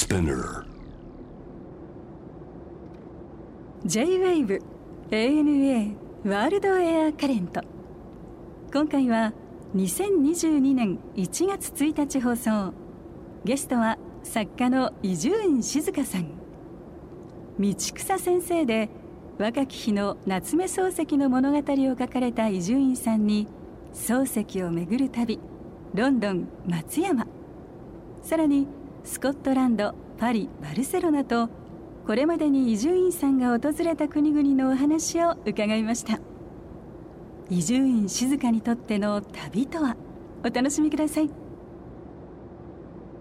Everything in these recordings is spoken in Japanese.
Spinner. J-WAVE ANA ワールドエアカレント今回は2022年1月1日放送。ゲストは作家の伊集院静香さん。道草先生で若き日の夏目漱石の物語を書かれた伊集院さんに漱石を巡る旅ロンドン松山。さらにスコットランドパリバルセロナとこれまでに伊集院さんが訪れた国々のお話を伺いました。伊集院静香にとっての旅とはお楽しみください。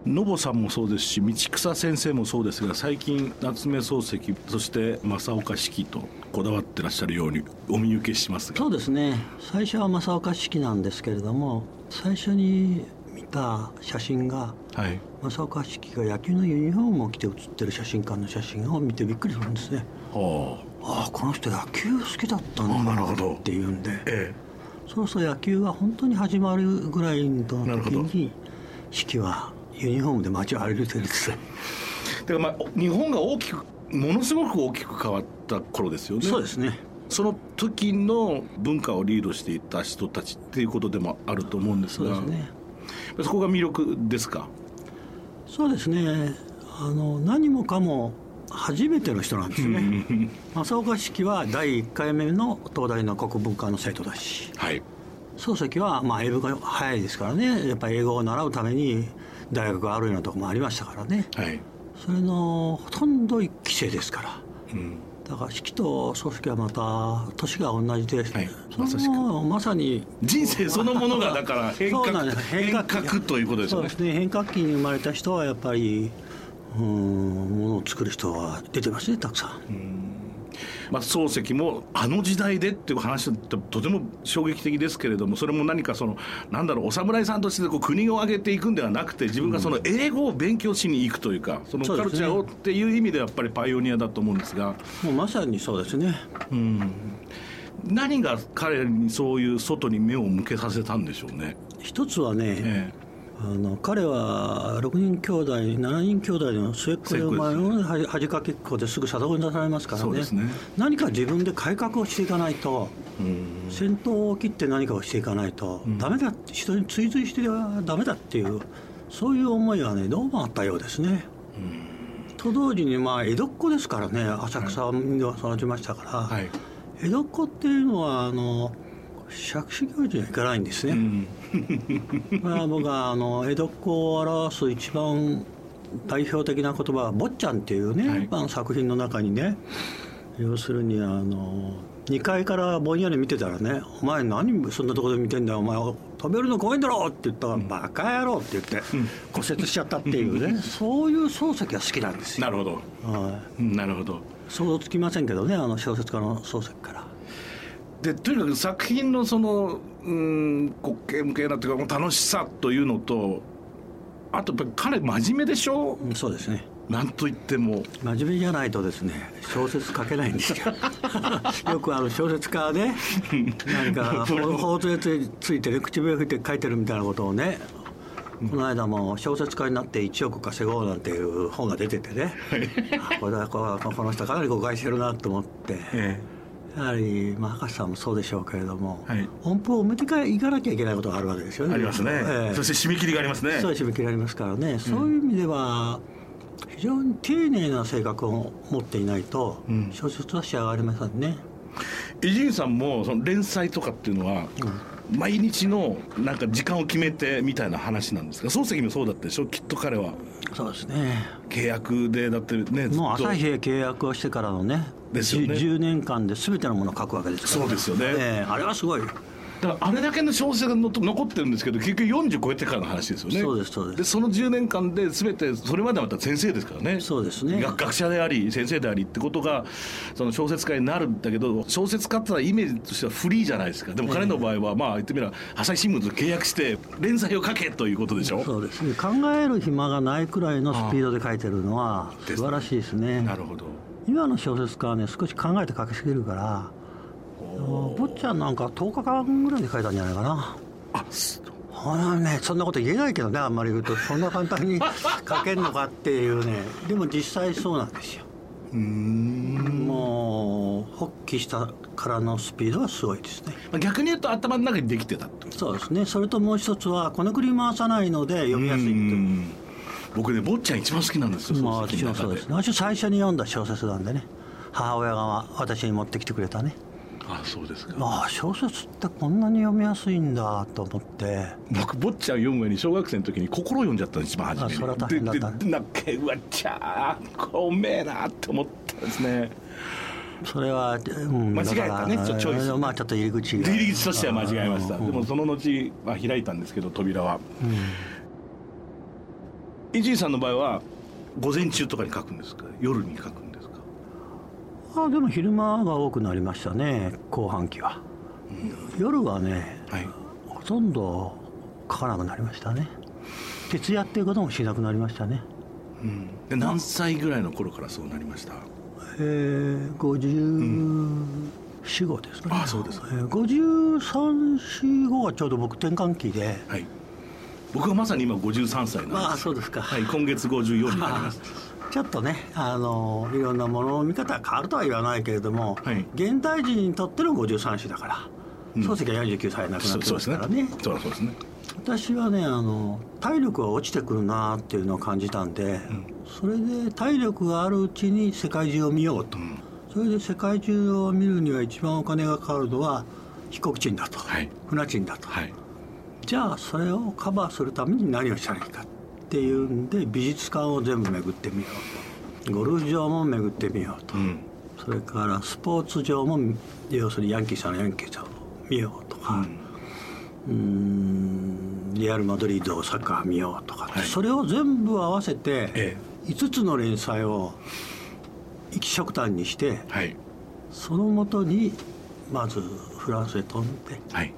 ノボさんもそうですし道草先生もそうですが最近夏目漱石そして正岡子規とこだわってらっしゃるようにお見受けしますが。そうですね。最初は正岡子規なんですけれども最初に見た写真がはい。正岡子規が野球のユニフォームを着て写ってる写真館の写真を見てびっくりするんですね。はあ。あこの人野球好きだったんだあなるほどっていうんで。えそうそう野球が本当に始まるぐらいの時に子規はユニフォームで街を歩いてるんです。だからまあ日本が大きくものすごく大きく変わった頃ですよね。そうですね。その時の文化をリードしていた人たちっていうことでもあると思うんですが。そうですねそこが魅力ですか？そうですね。あの何もかも初めての人なんですね。正岡子規は第1回目の東大の国文科の生徒だし。はい。漱石はまあ英語が早いですからね。やっぱり英語を習うために大学があるようなところもありましたからね。はい。それのほとんど一期生ですから。うんだから子規と漱石はまた年が同じで、はいそまさに。人生そのものがだから変革変革ということですよね。そうですね。変革期に生まれた人はやっぱりうんものを作る人は出てますねたくさん、まあ、漱石もあの時代でっていう話ってとても衝撃的ですけれどもそれも何かそのなんだろうお侍さんとしてこう国を挙げていくんではなくて自分がその英語を勉強しに行くというかそのカルチャーをっていう意味でやっぱりパイオニアだと思うんですが。もうまさにそうですね。何が彼にそういう外に目を向けさせたんでしょうね。一つはね、えあの彼は6人兄弟7人兄弟の末っ子で生まれ恥かきっ子ですぐ里子に出されますからね。ね。何か自分で改革をしていかないと先頭を切って何かをしていかないと、ダメだ人に追随してはダメだっていうそういう思いがねどうもあったようですね。と同時にまあ江戸っ子ですからね浅草で育ちましたから、はい。江戸っ子っていうのはあの杓子行事にはいかないんですね。うん まあ、僕はあの江戸っ子を表す一番代表的な言葉は「坊ちゃん」っていうね、はいあの作品の中にね要するにあの2階からぼんやり見てたらね「お前何そんなところで見てんだよお前飛べるの怖いんだろ!」って言ったら「バカ野郎!」って言って骨折しちゃったっていうねそういう漱石が好きなんですよ。なるほどはいうんなるほど想像つきませんけどねあの小説家の漱石から。でとにかく作品のそのうん滑稽無形なというか楽しさというのとあとやっぱり彼真面目でしょ？うんそうですね。なんといっても。真面目じゃないとですね小説書けないんですよ。よくあの小説家で何か ほ法杖ついついてね口笛吹いて書いてるみたいなことをねこの間も小説家になって1億稼ごうなんていう本が出ててね。あこれはここの人かなり誤解してるなと思って。えやはり、まあ、博士さんもそうでしょうけれども、はい。音符を埋めてからいかなきゃいけないことがあるわけですよね。ありますね、ええ。そして締め切りがありますね。そういう締め切りありますからね、そういう意味では非常に丁寧な性格を持っていないとん。小説は仕上がりませんね、伊集院さんもその連載とかっていうのは、毎日のなんか時間を決めてみたいな話なんですが漱石もそうだったでしょ？きっと彼はそうですね。契約でだってねもう朝日へ契約をしてからのねですよね。じゅ 10, 年間で全てのものを書くわけですから、そうですよね。ええあれはすごいだからあれだけの小説がの残ってるんですけど結局40超えてからの話ですよね。そうですそうです。でその10年間で全てそれまではまた先生ですからね。そうですね。学学者であり先生でありってことがその小説家になるんだけど小説家ってのはイメージとしてはフリーじゃないですか。でも彼の場合はまあ言ってみれば朝日新聞と契約して連載を書けということでしょ。そうですね。考える暇がないくらいのスピードで書いてるのは素晴らしいですね。なるほど。今の小説家はね少し考えて書きすぎるから坊ちゃんなんか10日間ぐらいで書いたんじゃないかな。あすほらねそんなこと言えないけどねあんまり言うと。そんな簡単に 書けるのかっていうね。でも実際そうなんですよ。もう発起したからのスピードはすごいですね。まあ逆に言うと頭の中にできてたってそうですね。それともう一つはこの繰り回さないので読みやすいっていう。うん。僕ね坊ちゃん一番好きなんですよまあ私もそうです。ね私最初に読んだ小説なんでね。母親が私に持ってきてくれたねあそうですか。ああ小説ってこんなに読みやすいんだと思って。僕坊ちゃん読む前に小学生の時に心読んじゃったの一番初めに。あそれは大変だった。ねででなんかうわっちゃーこうめえなって思ったんですね。それは、うん、間違えたねちょチョイス。まあちょっと入り口が。入り口としては間違えました。うん。でもその後、まあ、開いたんですけど扉は。伊集院さんの場合は午前中とかに書くんですか？夜に書くんですか？あでも昼間が多くなりましたね後半期は、夜はねはい。ほとんど書かなくなりましたね。徹夜っていうこともしなくなりましたね。うん。で何歳ぐらいの頃からそうなりました？えー、5455ですね、あそうですえー、5345がちょうど僕転換期で。はい。僕はまさに今53歳なんですまあそうですか。はい今月54になります ちょっとねあのいろんなものの見方が変わるとは言わないけれども、はい。現代人にとっての53歳だから、うん。漱石は49歳で亡くなってますからね。そうそうですね。私はねあの体力が落ちてくるなっていうのを感じたんで、それで体力があるうちに世界中を見ようと、ん。それで世界中を見るには一番お金がかかるのは飛行賃だと、はい。船賃だと、はい。じゃあそれをカバーするために何をしたらいいかっていうんで美術館を全部巡ってみようと。ゴルフ場も巡ってみようと、うん。それからスポーツ場も要するにヤンキーさんのヤンキーさんを見ようとか、うーん。リアル・マドリードサッカー見ようとか、はい。それを全部合わせてえ5つの連載を一色単にしてはい。そのもとにまずフランスへ飛んではい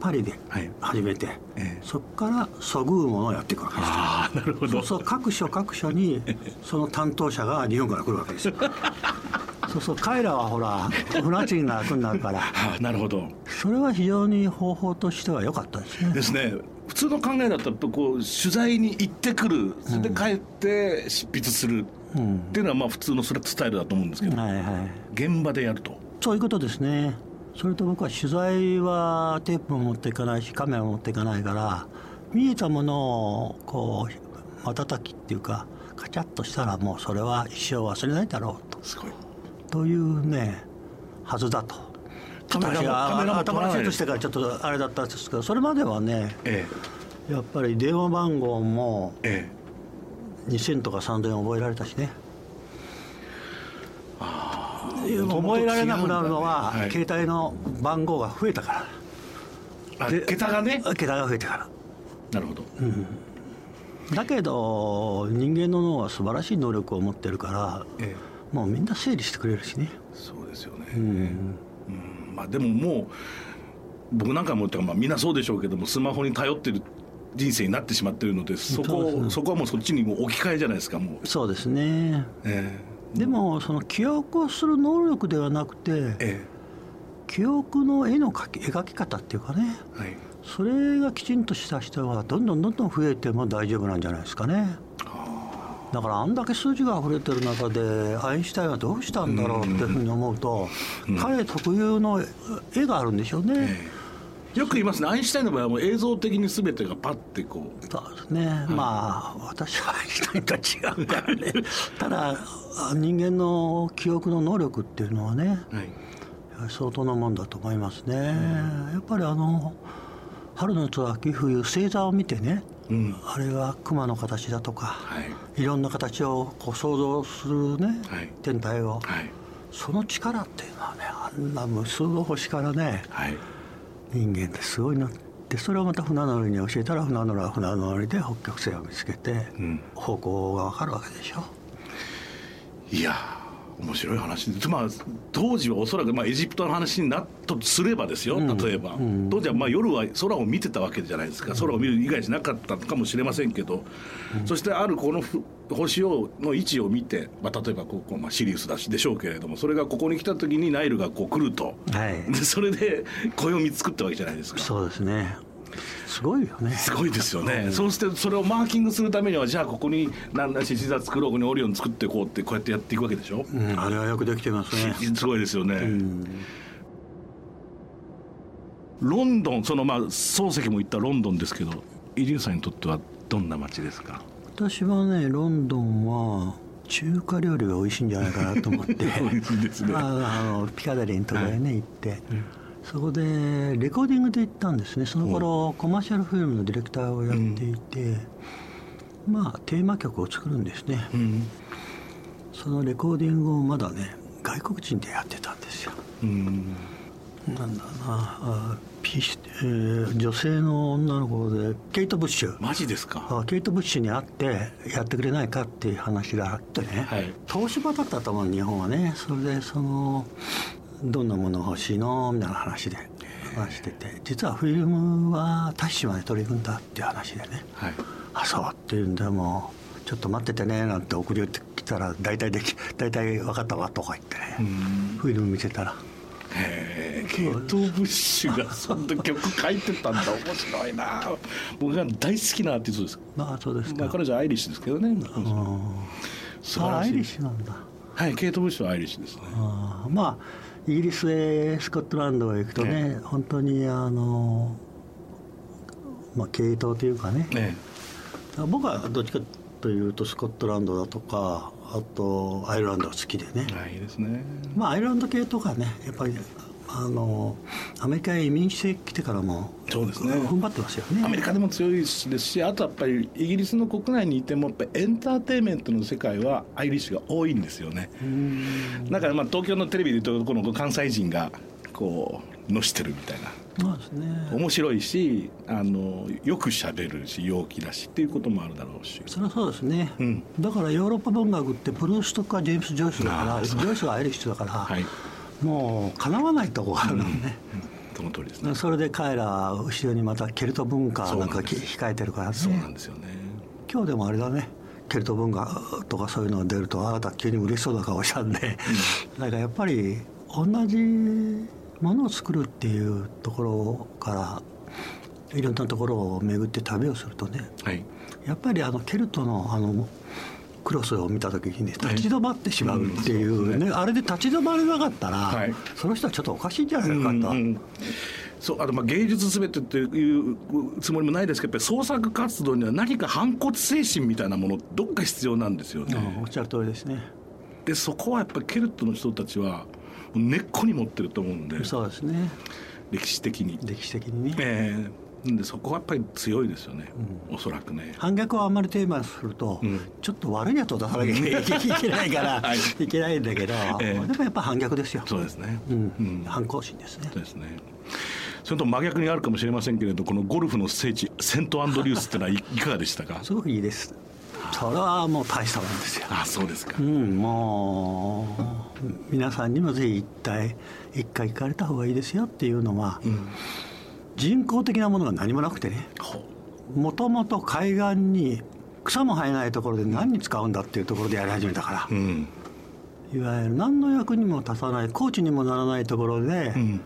パリではい。始めて、ええ。そこからそぐうものをやっていくわけです。よああなるほど。そうそう各所各所に その担当者が日本から来るわけですよ。そうそう彼らはほら船賃が楽になるから。なるほど。それは非常に方法としては良かったですね。ですね。普通の考えだっぱこう取材に行ってくる。それで帰って執筆する。うん。っていうのはまあ普通のそれスタイルだと思うんですけど。はいはい。現場でやると。そういうことですねそれと僕は取材はテープも持っていかないしカメラも持っていかないから見えたものをこう瞬きっていうかカチャッとしたらもうそれは一生忘れないだろうと。すごい。というねはずだと。カメラ頭が撮らない。セットしてからちょっとあれだったんですけどそれまではねえやっぱり電話番号もええ。2000とか3000覚えられたしね覚えられなくなるのは、ね。はい。携帯の番号が増えたから。で桁がね？桁が増えてから。なるほど。だけど人間の脳は素晴らしい能力を持ってるからえもうみんな整理してくれるしね。そうですよね。うん。うんまあでももう僕なんかもってかまあみんなそうでしょうけどもスマホに頼ってる人生になってしまってるのでそこそこはもうそっちにもう置き換えじゃないですかもう。そうですね。えでもその記憶をする能力ではなくてええ。記憶の絵の描き描き方っていうかね。えはい。それがきちんとした人はどんどんどんどん増えても大丈夫なんじゃないですかね。だからあんだけ数字が溢れてる中でアインシュタインはどうしたんだろうっていうふうに思うと、彼特有の絵があるんでしょうね、ええよく言いますね。アインシュタインの場合はもう映像的に全てがパッてこう。そうですね、まあ私はアインシュタインとは違うからねただ人間の記憶の能力っていうのはねはい。相当なもんだと思いますね、やっぱりあの春の夏秋冬星座を見てねうん。あれは熊の形だとかはい。いろんな形をこう想像するね、はい。天体を。はい。その力っていうのはねあんな無数の星からねはい人間ってすごいな。ってそれをまた船乗りに教えたら船乗りは船乗りで北極星を見つけて、うん。方向が分かるわけでしょ。いやー面白い話。で、まあ、当時はおそらく、まあ、エジプトの話になったとすればですよ、例えば、当時はまあ夜は空を見てたわけじゃないですか、空を見る以外じゃなかったのかもしれませんけど、そしてあるこのふ星をの位置を見て、まあ、例えばここ、まあ、シリウスだしでしょうけれども、それがここに来た時にナイルがこう来ると、はい。でそれで 暦作ったわけじゃないですか。そうですねすごいよね。すごいですよね、そうしてそれをマーキングするためにはじゃあここに何ら獅子座作ろうここにオリオン作っていこうってこうやってやっていくわけでしょ、うん、あれはよくできてますね。すごいですよね、うん。ロンドンそのまあ漱石も行ったロンドンですけどイリューさんにとってはどんな街ですか？私はねロンドンは中華料理が美味しいんじゃないかなと思って。ね。ああのピカデリーのところへね、行って、そこでレコーディングで行ったんですね。その頃コマーシャルフィルムのディレクターをやっていて、まあテーマ曲を作るんですね、うん。そのレコーディングをまだね外国人でやってたんですよ。うん。なんだな。あピシえー女性の女の子でケイト・ブッシュ。マジですか？あケイト・ブッシュに会ってやってくれないかっていう話があってね、はい。東芝だったと思う日本はね。それでそのどんなもの欲しいの？みたいな話で話してて。実はフィルムはタッシュまで取り組んだっていう話でね。はい。あそうっていうんでもうちょっと待っててねなんて送り寄ってきたら大体でき大体分かったわとか言ってね、フィルム見せたら。へえケイト・ブッシュがそんな曲書いてたんだ。面白いな。僕が大好きなアーティストです。まあそうですか、まあ彼女はアイリッシュですけどね。素晴らしい。あアイリッシュなんだ。はいケイト・ブッシュはアイリッシュですね。まあイギリスへスコットランドへ行くとね、本当にあのまあ系統というかね。ね僕はどっちかというとスコットランドだとかあとアイルランドが好きでね、はいいいですね。まあアイルランド系とかねやっぱりあのアメリカへ移民してきてからもそうですね。踏ん張ってますよね。アメリカでも強いですしあとやっぱりイギリスの国内にいてもやっぱりエンターテインメントの世界はアイリッシュが多いんですよね。だからまあ東京のテレビで言うとこの関西人がこうのしてるみたいな。そうですね。面白いしあのよくしゃべるし陽気だしっていうこともあるだろうし。それはそうですね、うん。だからヨーロッパ文学ってプルーストかジェームス・ジョイスだからジョイスがアイリッシュだから、はい、もうかなわないとこがあるのね、その通りですね。それで彼ら後ろにまたケルト文化なんか控えてるからそうなねんですよね。今日でもあれだね。ケルト文化とかそういうのが出るとあなた急に嬉しそうな顔したんで、だからやっぱり同じものを作るっていうところからいろんなところを巡って旅をするとね。はい。やっぱりあのケルトのあのクロスを見た時にね立ち止まってしまうっていうね,、あれで立ち止まれなかったら、はい。その人はちょっとおかしいんじゃないかと、そうあとまあ芸術すべてっていうつもりもないですけどやっぱり創作活動には何か反骨精神みたいなものどっか必要なんですよね、うんおっしゃる通りですね。でそこはやっぱりケルトの人たちは根っこに持ってると思うんで。そうですね。歴史的に。歴史的にね、ええでそこはやっぱり強いですよね、おそらくね。反逆をあんまりテーマにすると、うん。ちょっと悪いやつを出さなきゃいけないから、はい。い、けないんだけど、ええ。でもやっぱ反逆ですよ。そうですね。うん。うん。反抗心ですね。そうですね。それと真逆にあるかもしれませんけれどこのゴルフの聖地セントアンドリュースってのはいいかがでしたか？すごくいいです。それはもう大したもんですよ。あそうですか、うんもう皆さんにもぜひ一体一回行かれた方がいいですよっていうのは、うん人工的なものが何もなくてね。ほもともと海岸に草も生えないところで何に使うんだっていうところでやり始めたから。う、うん。いわゆる何の役にも立たないコーチにもならないところで、うん。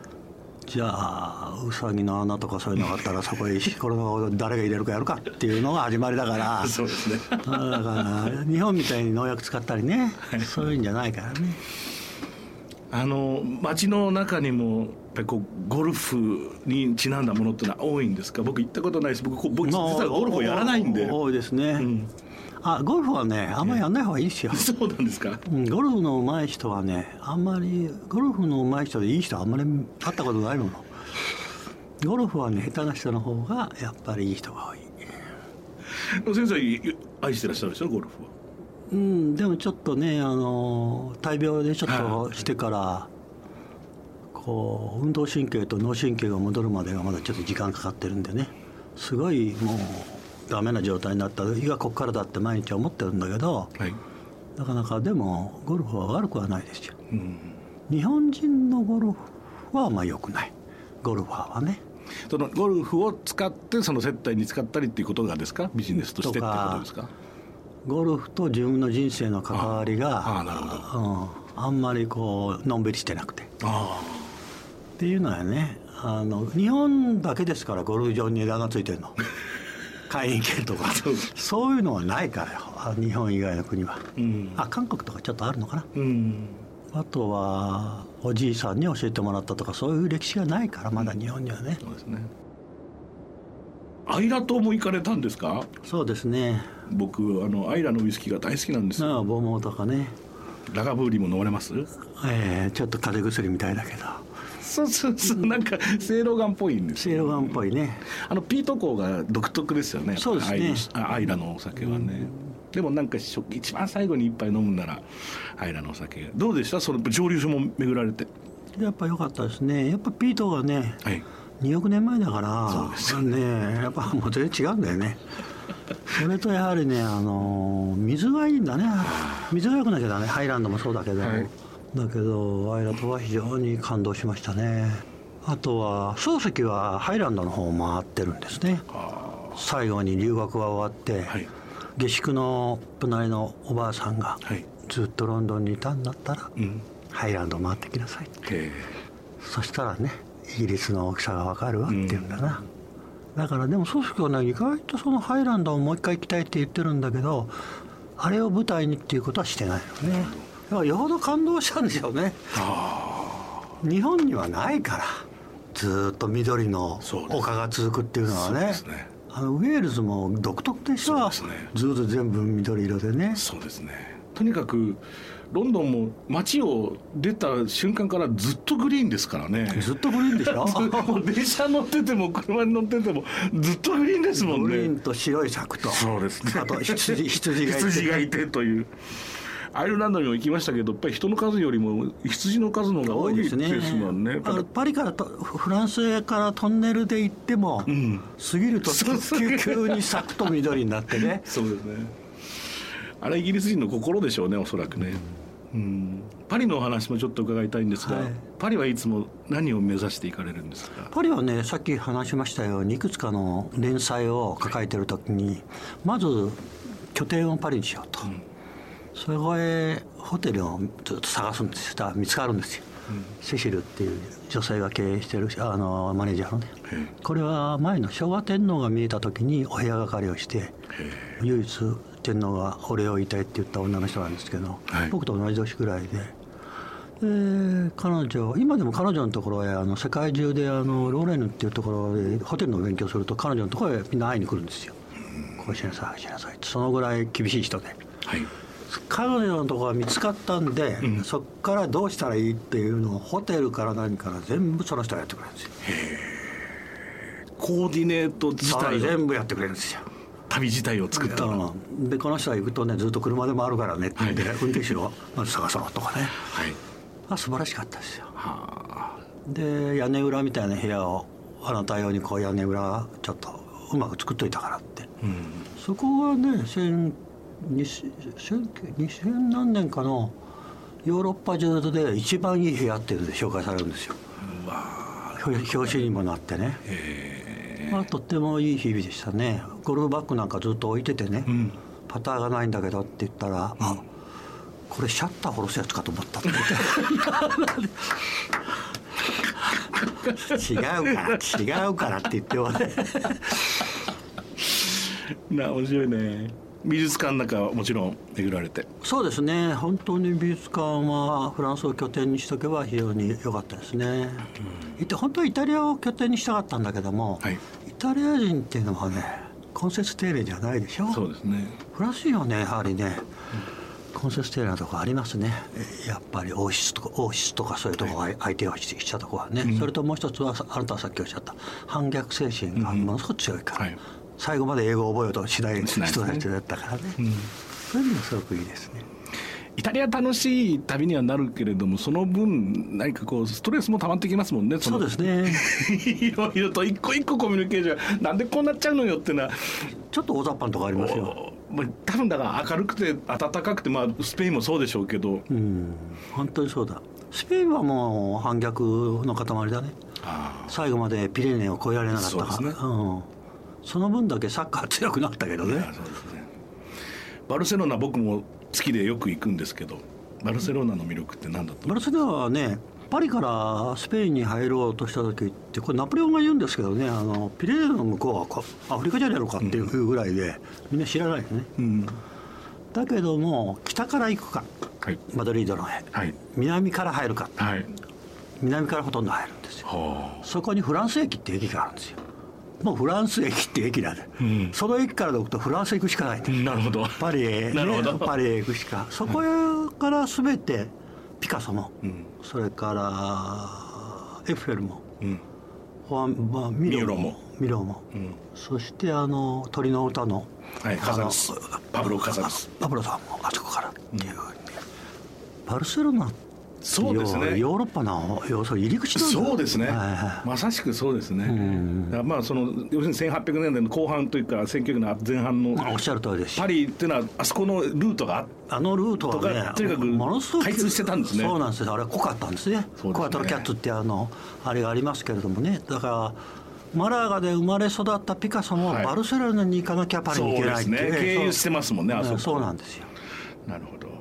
じゃあウサギの穴とかそういうのがあったらそこへ石これを誰が入れるかやるかっていうのが始まりだから。そうですね。だから日本みたいに農薬使ったりね。そういうんじゃないからね。あの街の中にもぱりこうゴルフにちなんだものってのは多いんですか？僕行ったことないです僕僕実まあはゴルフをやらないんで、多いですね、ん。あゴルフはねあんまりやんない方がいいですよ、そうなんですか？うんゴルフの上手い人はねあんまりゴルフの上手い人でいい人はあんまり会ったことないもの。ゴルフはね下手な人の方がやっぱりいい人が多い。先生愛してらっしゃるでしょ？ゴルフは。うんでもちょっとねあの大病でちょっとしてからこう運動神経と脳神経が戻るまでがまだちょっと時間かかってるんでね。すごいもうダメな状態になった。胃がこっからだって毎日思ってるんだけどはい、なかなかでもゴルフは悪くはないですよ。うん、日本人のゴルフはまあ良くない。ゴルファーはね。そのゴルフを使ってその接待に使ったりっていうことがですか？ビジネスとしてってことですか？ゴルフと自分の人生の関わりがああなるほうん、あんまりこうのんびりしてなくて。っあていうのはねあの日本だけですからゴルフ場に値段がついてるの。会員権とか。そう。いうのはないからよ。あ日本以外の国は、うん。あ韓国とかちょっとあるのかな。うん。あとはおじいさんに教えてもらったとかそういう歴史がないからまだ日本にはね、そうですね。アイラ島も行かれたんですか？そうですね。僕あのアイラのウイスキーが大好きなんですよ。ああボモとかね。ラガブーリも飲まれます？ええちょっと風邪薬みたいだけどそうそうそうなんかセイロガンっぽいんですセイロガンっぽいね。あのピート香が独特ですよね。そうですね。アイラのお酒はね、でもなんか一番最後に一杯飲むならアイラのお酒。どうでした？その蒸留所も巡られて。やっぱ良かったですね。やっぱピートがねはい。2億年前だからそうですよね。やっぱもう全然違うんだよね。それとやはりねあの水がいいんだね。水が良くなきゃだねハイランドもそうだけど、はいだけどアイラ島は非常に感動しましたね。あとは漱石はハイランドの方を回ってるんですね。最後に留学が終わって、はい。下宿の隣のおばあさんが、はい。ずっとロンドンにいたんだったら、うん。ハイランド回ってきなさいへえ。そしたらねイギリスの大きさが分かるわって言うんだな、だからでも漱石はね意外とそのハイランドをもう一回行きたいって言ってるんだけどあれを舞台にっていうことはしてないよね。だからよほど感動したんでしょうね。日本にはないからずーっと緑の丘が続くっていうのはね。あのウェールズも独特でしょ。そうですね。ずーっと全部緑色でね。そうですね。とにかくロンドンも街を出た瞬間からずっとグリーンですからね。ずっとグリーンでしょ。もう電車乗ってても車に乗っててもずっとグリーンですもんグリーンねと白い柵と。そうですね。あと羊羊がいて。羊がいてというアイルランドにも行きましたけどやっぱり人の数よりも羊の数の方が多いですもんね。あのパリからとフランスへからトンネルで行っても、ん。過ぎると急急に咲くと緑になってね。そうですね。あれイギリス人の心でしょうねおそらくね、うん、パリのお話もちょっと伺いたいんですが、はい。パリはいつも何を目指していかれるんですか？パリはねさっき話しましたようにいくつかの連載を抱えてる時にまず拠点をパリにしようと、そこへホテルをずっと探すんですよ。したら見つかるんですよ、セシルっていう女性が経営してるあのマネージャーのね。へこれは前の昭和天皇が見えた時にお部屋係をして唯一天皇がお礼を言いたいって言った女の人なんですけど、はい。僕と同じ年ぐらいで。で彼女今でも彼女のところへあの世界中であのローレーヌっていうところでホテルの勉強すると彼女のところへみんな会いに来るんですよ。こうしなさいしなさいってそのぐらい厳しい人で。はい彼女のところが見つかったんで、うん。そこからどうしたらいいっていうのをホテルから何から全部その人がやってくれるんですよ。コーディネート自体を？全部やってくれるんですよ。旅自体を作ったの？うん。でこの人が行くとねずっと車で回るからねって言って、はい。運転手をまず探そうとかね。はい。あ素晴らしかったですよ。はあ。で屋根裏みたいな部屋をあなた用にこう屋根裏ちょっとうまく作っといたからって。うん。そこがね千2000 2000何年かのヨーロッパ中で一番いい部屋っていうので紹介されるんですよ。表表紙にもなってね、まあ、とってもいい日々でしたね。ゴルフバッグなんかずっと置いててね、うん。パターがないんだけどって言ったら「あこれシャッター下ろすやつかと思った」って言って。違うから違うからって言ってもねな面白いね美術館なんかはもちろん巡られて。そうですね。本当に美術館はフランスを拠点にしとけば非常に良かったですね、いて本当はイタリアを拠点にしたかったんだけども、はい。イタリア人っていうのはね根節丁寧じゃないでしょ？そうですね。フランス人はねやはりね根節丁寧なとこありますね。えやっぱり王室とか王室とかそういうとこが相手をししたとこはね、それともう一つはあなたはさっきおっしゃった反逆精神がものすごく強いから、はい最後まで英語を覚えようとしない人たちだったからね、うん。そういうのもすごくいいですね。イタリア楽しい旅にはなるけれどもその分何かこうストレスも溜まってきますもんねそうのですね。いろいろと一個一個コミュニケーションなんでこうなっちゃうのよっていうのは。ちょっと大雑把なとこありますよ。おまあ多分だから明るくて暖かくて、まあ、スペインもそうでしょうけど。うん本当にそうだ。スペインはもう反逆の塊だね。あ最後までピレネーを越えられなかったから。そうですね。うん、その分だけサッカー強くなったけどね。ね。バルセロナ僕も好きでよく行くんですけどバルセロナの魅力って何だとバルセロナはねパリからスペインに入ろうとした時ってこれナポレオンが言うんですけどねあのピレネーの向こうはこアフリカじゃないのかっていうぐらいで、みんな知らないよね、うん。だけども北から行くか。はい。マドリードのへ。はい。南から入るか。はい。南からほとんど入るんですよ。はそこにフランス駅って駅があるんですよもうフランス駅って駅なんで、うん。その駅からで行くとフランス行くしかないなるほど。パリへ、ね なるほど。パリへ行くしか。そこから全てピカソも、うん。それからエッフェルもうん。ファンまあ、ミロもミロも。そしてあの鳥の歌のはいカザパブロカザパブロさんもあそこからっていうふうに。ねバルセロナってそうですね。ヨーロッパの要するに入り口そうですね、はいはい。まさしくそうですね、まあその要するに1800年代の後半というか1900年の前半のまあおっしゃる通りです。パリっていうのはあそこのルートがあのルートはとねかとにかくものすごく開通してたんですね。そうなんですよ。あれは濃かったんですね。すね。コアトロキャッツってあのあれがありますけれどもね。だからマラガで生まれ育ったピカソもはい。バルセロナに行かなきゃパリに行けないっていう。ですね。経由してますもんねあそこ。そうなんですよ。なるほど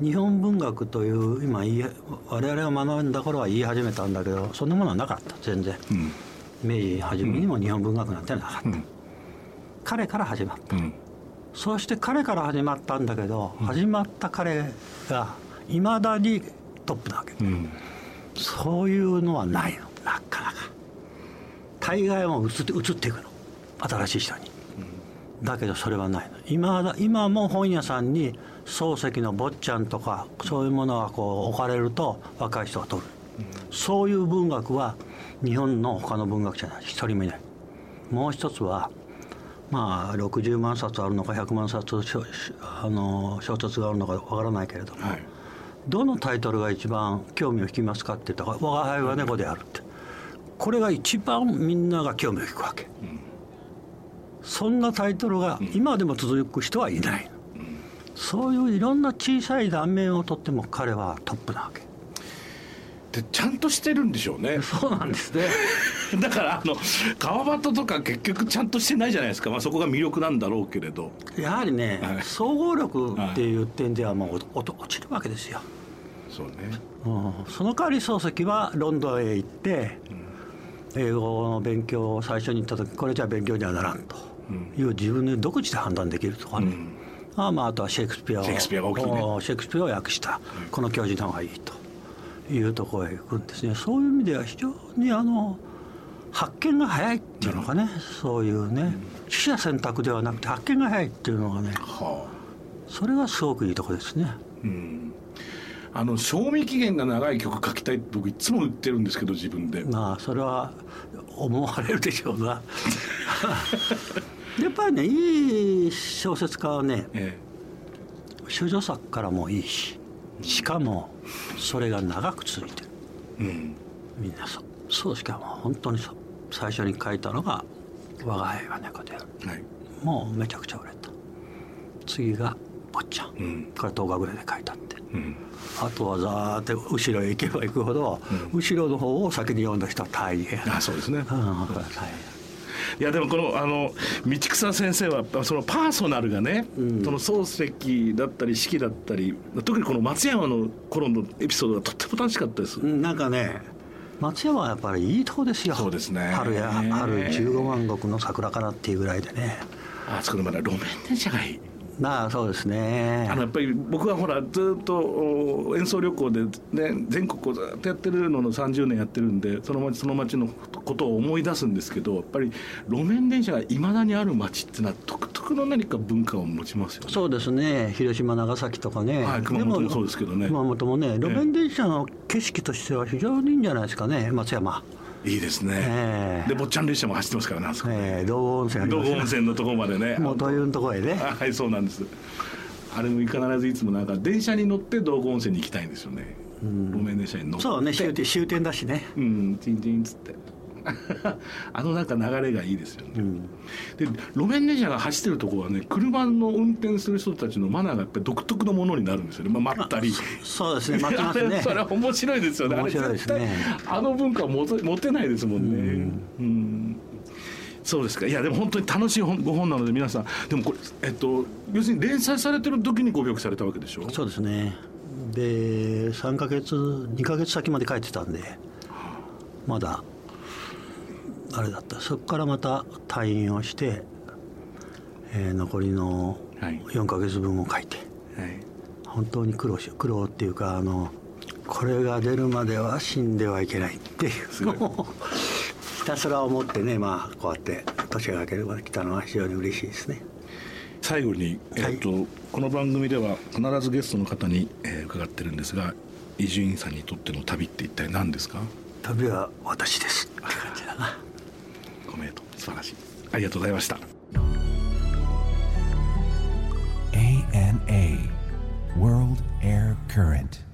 日本文学という今言い我々が学んだ頃は言い始めたんだけどそんなものはなかった。全然。うん。明治初めにも日本文学なんてなかった、うん。彼から始まった。うん。そして彼から始まったんだけど、始まった彼がいまだにトップなわけ、うん。そういうのはないの。なかなか。大概はもう移って移っていくの。新しい人に、だけどそれはないの。今だ今も本屋さんに漱石の坊ちゃんとかそういうものがこう置かれると若い人が取る、そういう文学は日本の他の文学者ない一人もいない。もう一つはまあ60万冊あるのか100万冊小あの小説があるのかわからないけれども、はい。どのタイトルが一番興味を引きますかって言ったら「我が輩は猫である」って。これが一番みんなが興味を引くわけ、そんなタイトルが今でも続く人はいない、そういういろんな小さい断面をとっても彼はトップなわけ。でちゃんとしてるんでしょうね。そうなんですね。だからあの川端とか結局ちゃんとしてないじゃないですか、まあ、そこが魅力なんだろうけれど。やはりね、はい。総合力っていう点ではもう落落ちるわけですよ、そうね。うん、その代わり漱石はロンドンへ行って、英語の勉強を最初に行った時これじゃ勉強にはならんと。いう自分で独自で判断できるとかね、うんあまあ、あとはシェイクスピアをシェイクスピアが大きいね。おシェイクスピアを訳した、この教授の方がいいというところへ行くんですね。そういう意味では非常にあの発見が早いっていうのかね。そういうね取捨選択ではなくて発見が早いっていうのがねはあ。それがすごくいいところですね。うん。あの賞味期限が長い曲書きたいって僕いつも言ってるんですけど自分で。まあそれは思われるでしょうな やっぱりねいい小説家はねえ処女作からもいいししかもそれが長く続いてる。えうん。みんなそう。そうしかも本当にそう最初に書いたのが「我が輩は猫である。はい」もうめちゃくちゃ売れた。次が「坊ちゃん」うん。これ10日ぐらいで書いたって。うん。あとはざーって後ろへ行けば行くほど、後ろの方を先に読んだ人は大変。あそうですね。うん大変いやでもこのあの道草先生はそのパーソナルがね、うん。その漱石だったり四季だったり特にこの松山の頃のエピソードがとっても楽しかったです、うんなんかね松山はやっぱりいいとこですよ。そうですね。春や春15万石の桜かなっていうぐらいでね。あそこでまだ路面電車がいいまあそうですね。あのやっぱり僕はほらずっとお演奏旅行で、ね、全国をずっとやってるのの30年やってるんでその町その町のことを思い出すんですけどやっぱり路面電車がいまだにある町っていうのは独特の何か文化を持ちますよね。そうですね。広島長崎とかね、はい熊本もそうですけどね。熊本もね路面電車の景色としては非常にいいんじゃないですかね。松山いいですね、ええ。で坊ちゃん列車も走ってますからねあそこえー道後温泉道後温泉のところまでね。もうというところへね。あはいそうなんです。あれも必ずいつもなんか電車に乗って道後温泉に行きたいんですよね、路面電車に乗って。そうね終点終点だしね。うんチンチンっつって あのなんか流れがいいですよね、うん。で路面電車が走ってるところはね車の運転する人たちのマナーがやっぱり独特のものになるんですよね、まあ、待ったり。そうですね。待ちますね。それは面白いですよね。面白いですね。あの文化は持て持てないですもんね。うん。そうですか。いやでも本当に楽しい本ご本なので皆さん。でもこれえっと要するに連載されてる時にご病気されたわけでしょ？そうですね。で3ヶ月2ヶ月先まで帰ってたんでまだあれだった。そこからまた退院をして、えー残りのはい。4ヶ月分を書いて、はい。本当に苦労し苦労っていうかあのこれが出るまでは死んではいけないっていう。のを ひたすら思ってねまあこうやって年が明けるまで来たのは非常に嬉しいですね。最後に、えはい。っとこの番組では必ずゲストの方に、えー伺ってるんですが伊集院さんにとっての旅って一体何ですか？旅は私です 明と素晴らしい。ありがとうございました。ANA World Air Current.